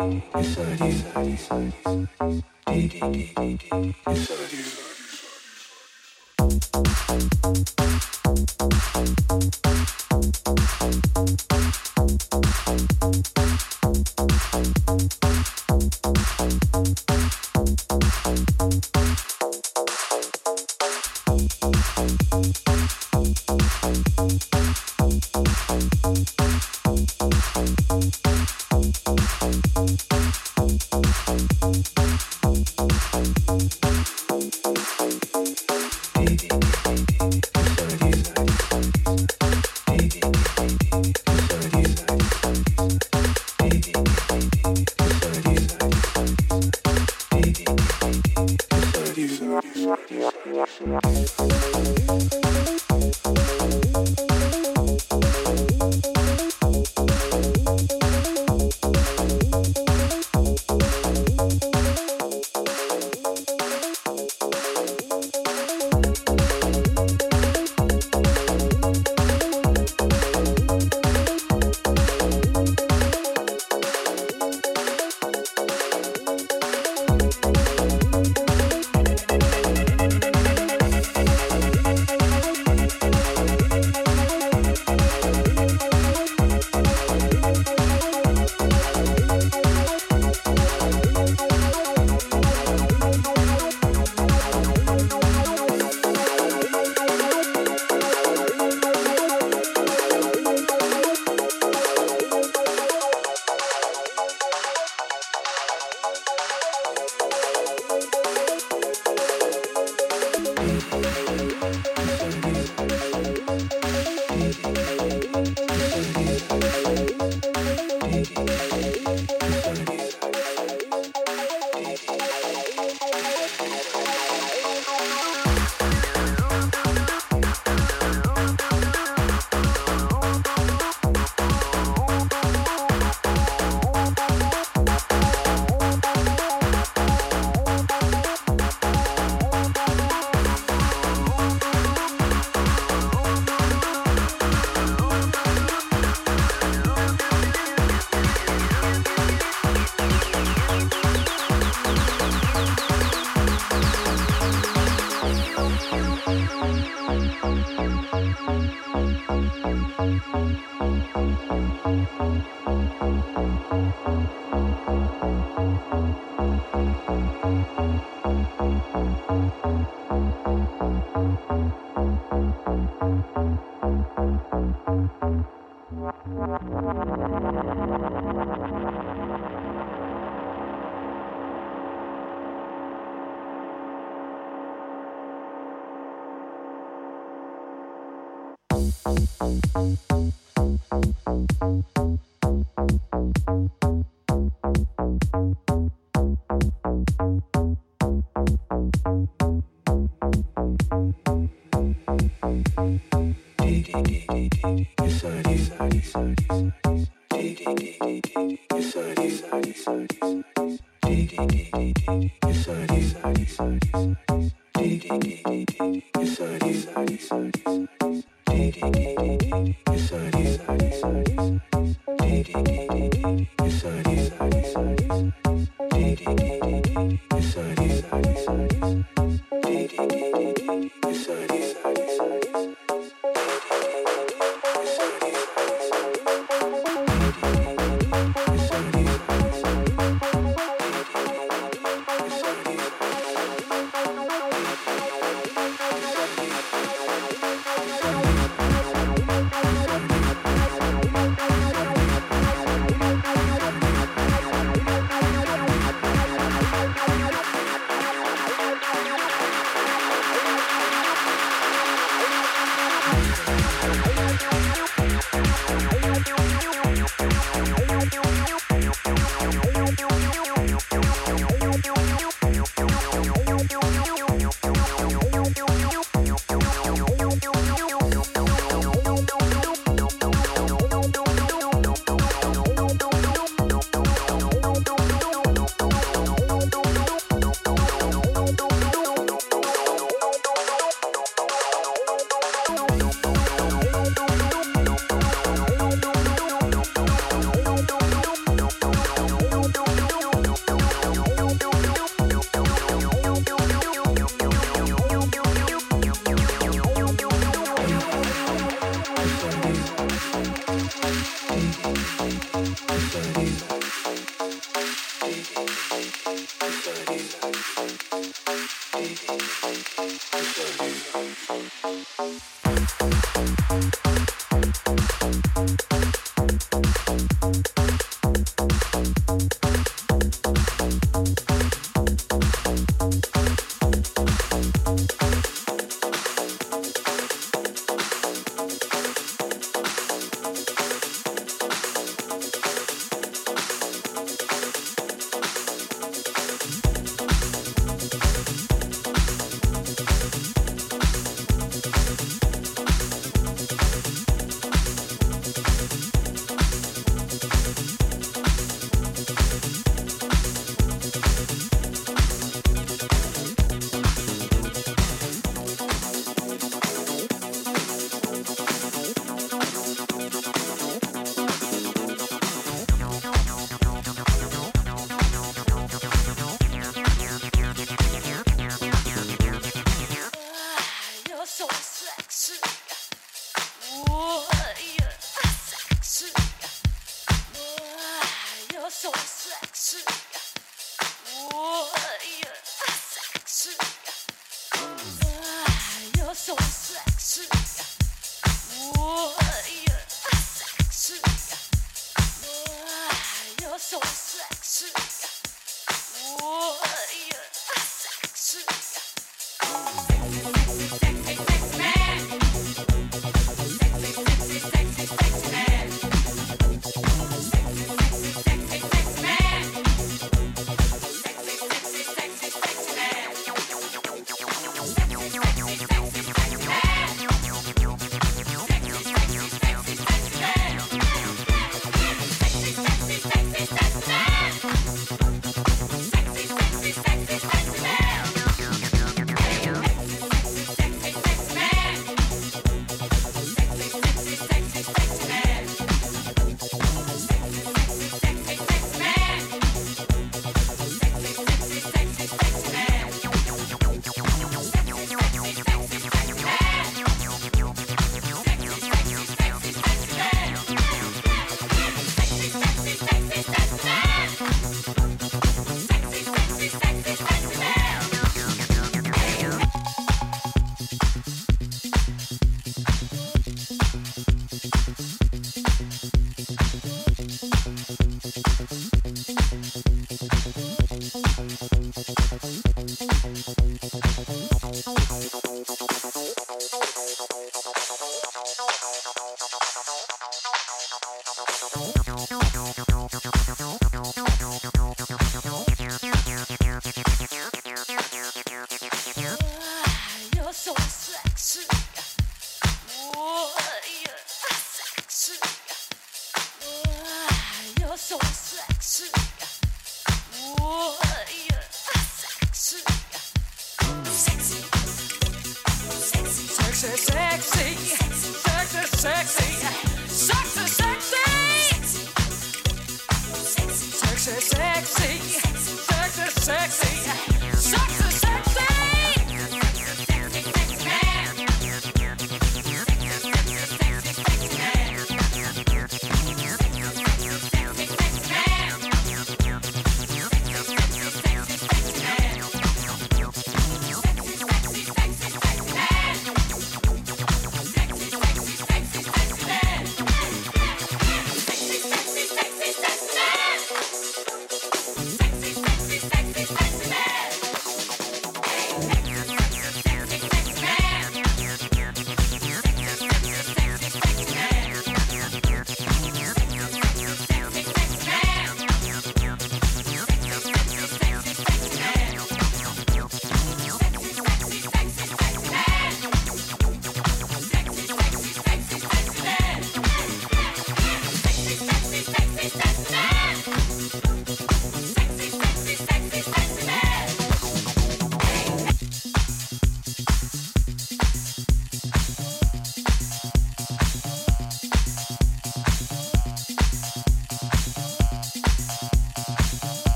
Yes, I do. Yes, I do.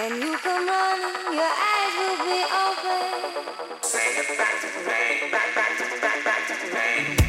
Say it back to me, back, back to me, back, back to me.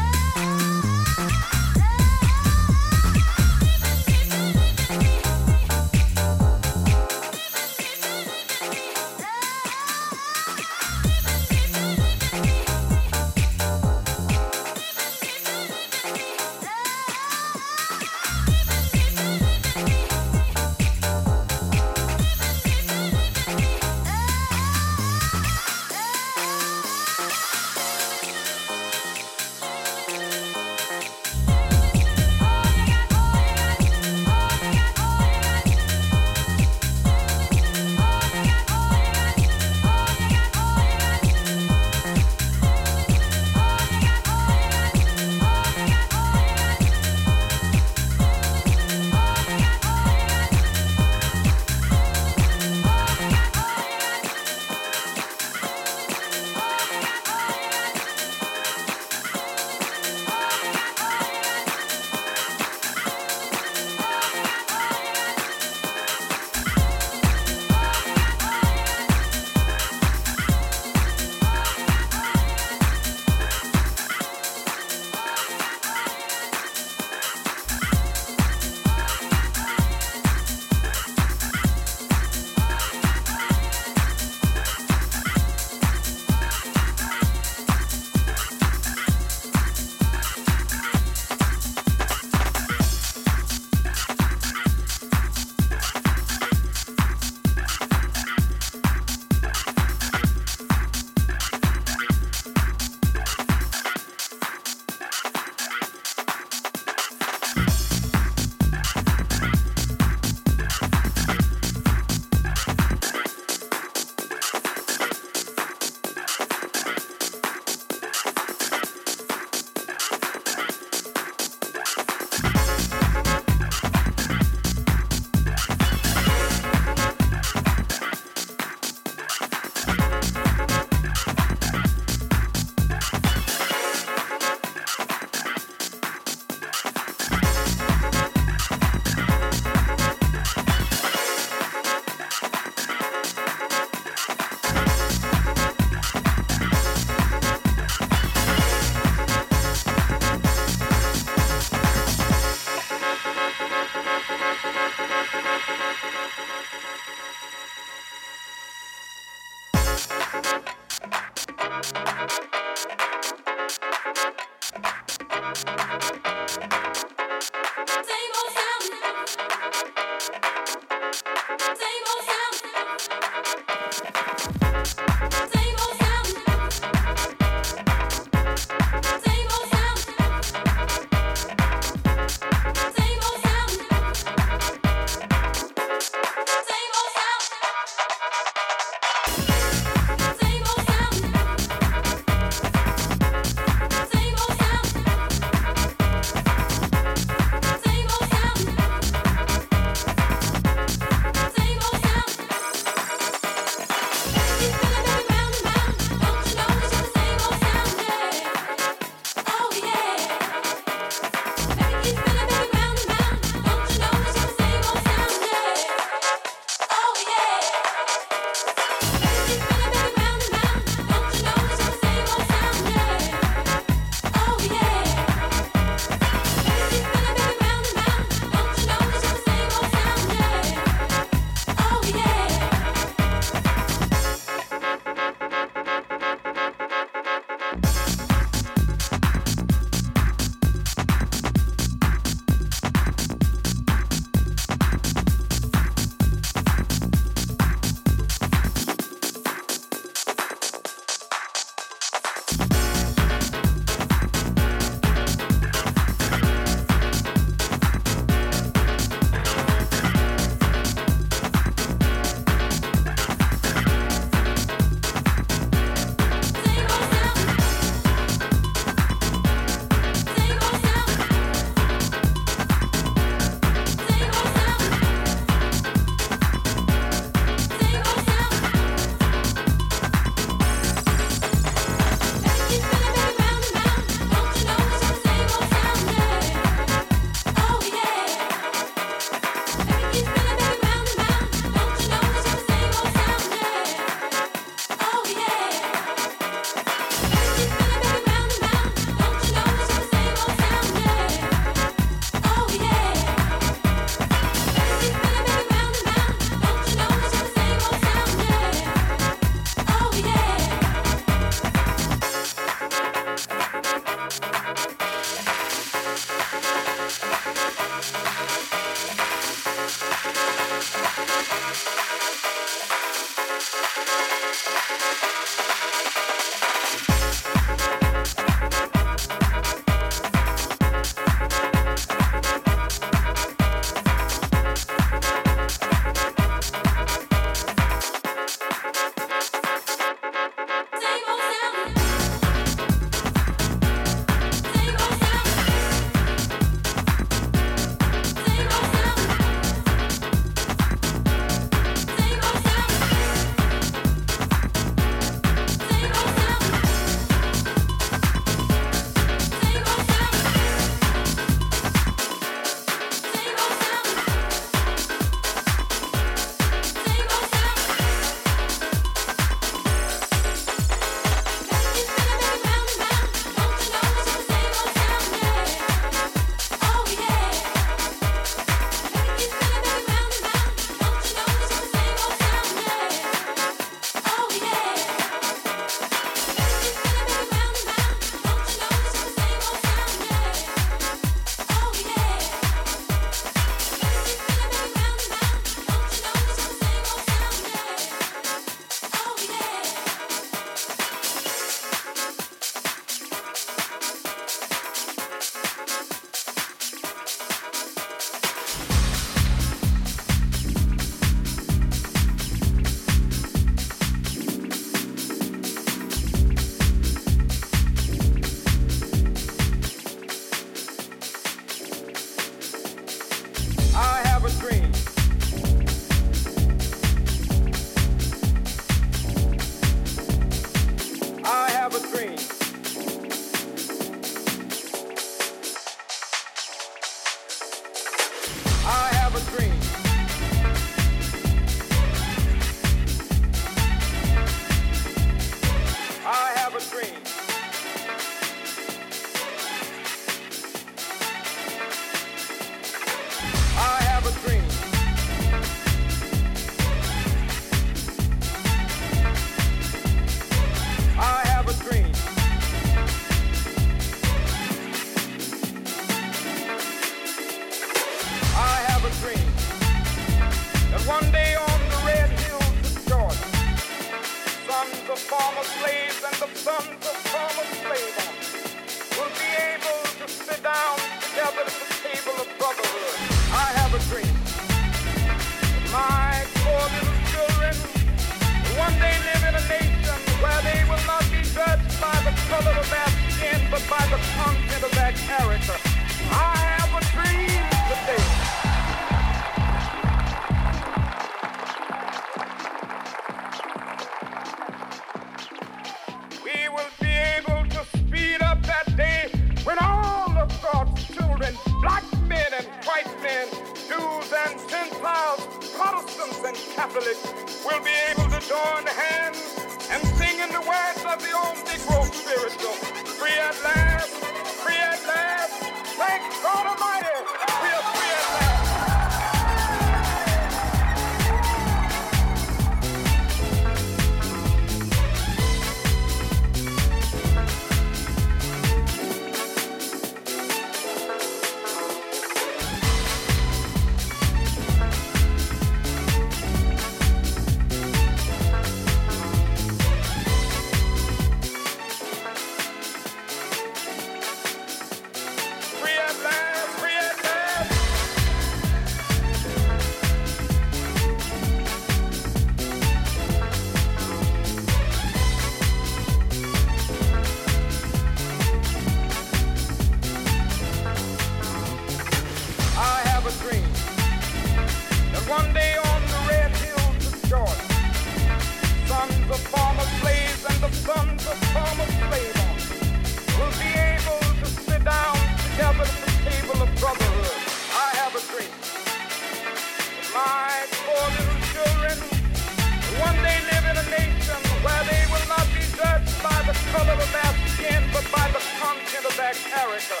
color of their skin, but by the content of their character.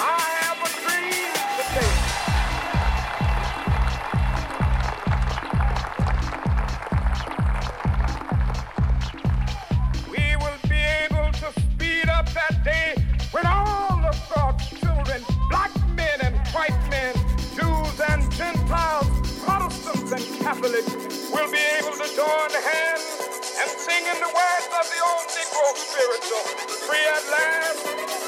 I have a dream today. that day when all the God's children, black men and white men, Jews and Gentiles, Protestants and Catholics, will be able to join hands in the words of the old Negro spiritual. Free at last,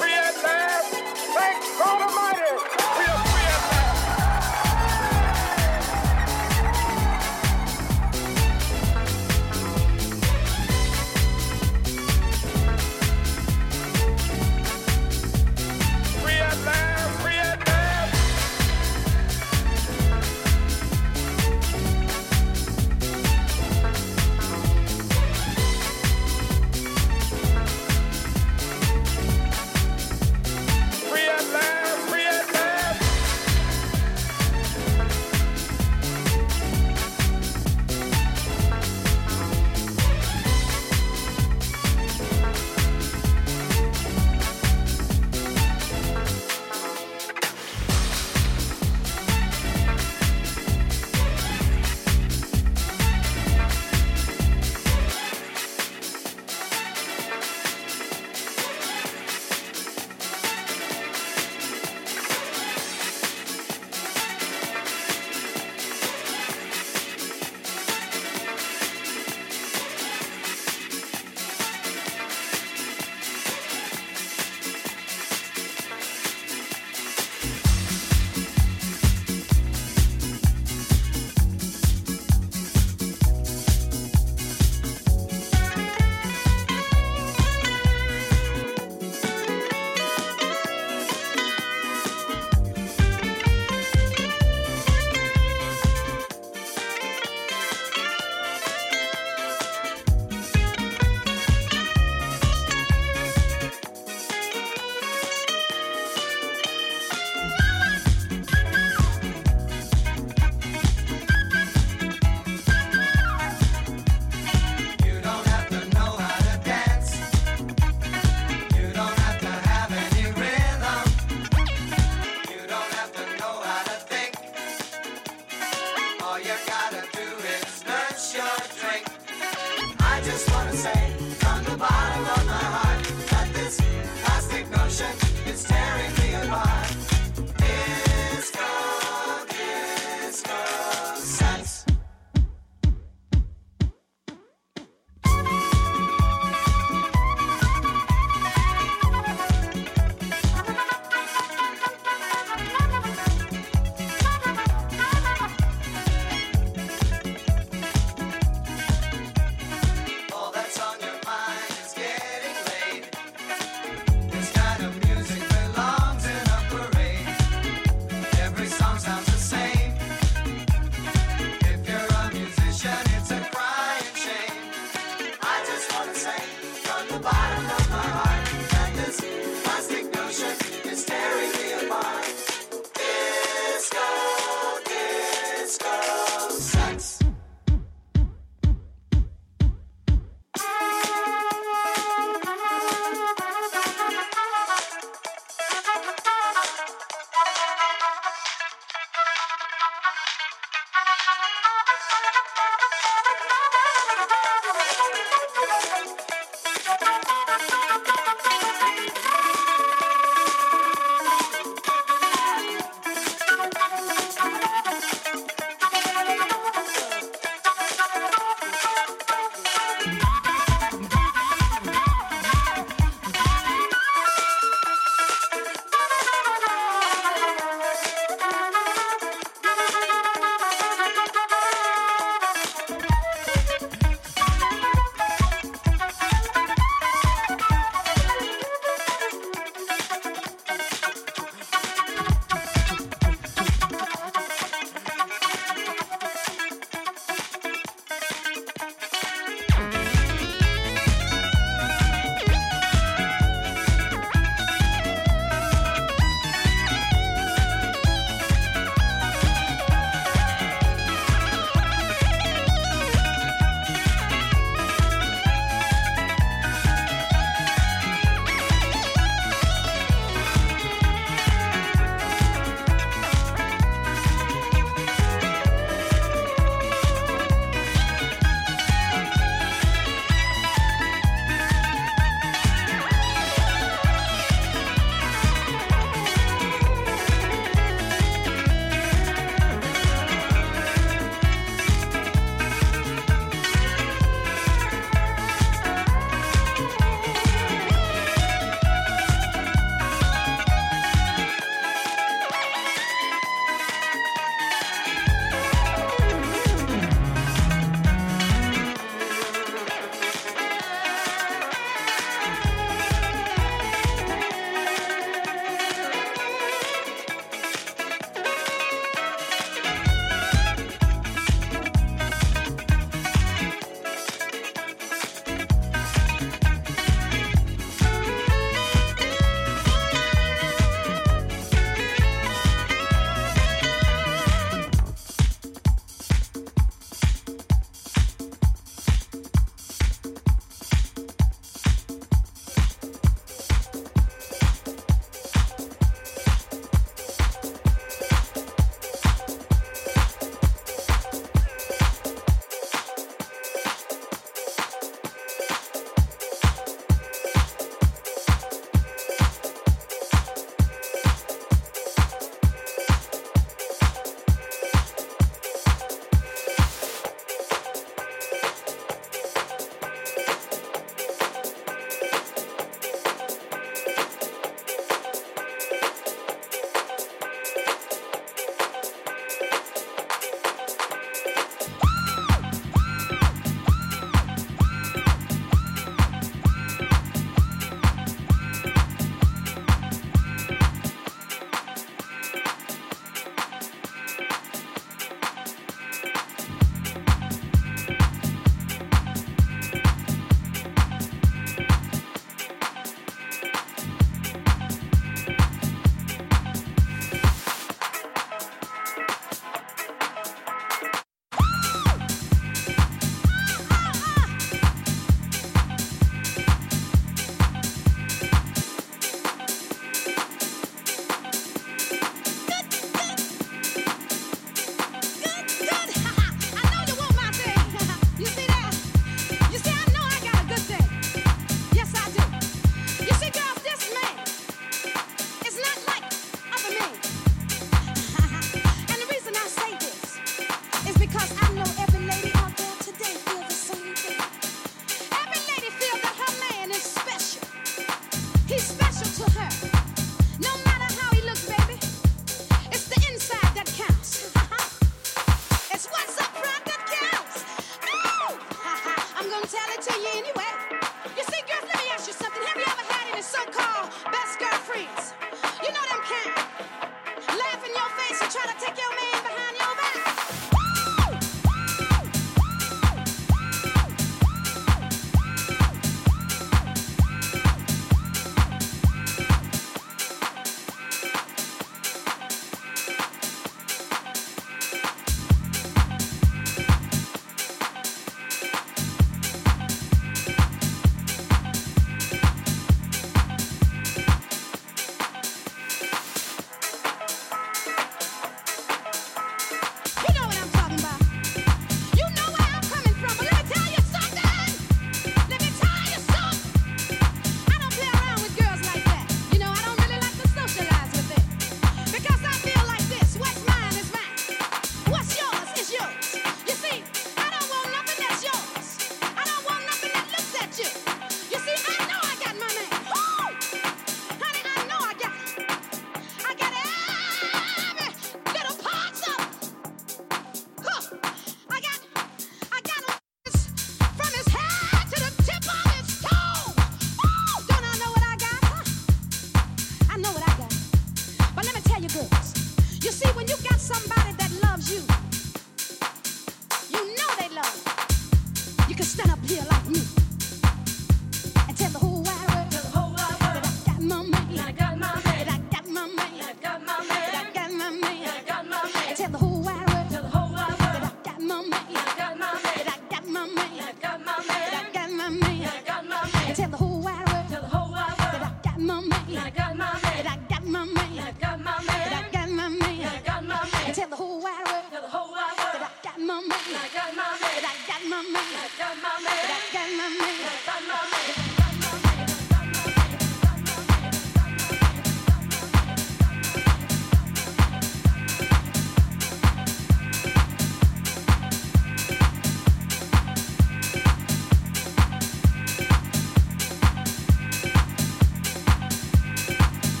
free at last. Thank God Almighty.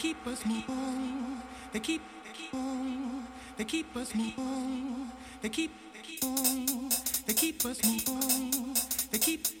keep us moving. They keep moving. They keep us moving. They keep moving. They keep us moving. They keep.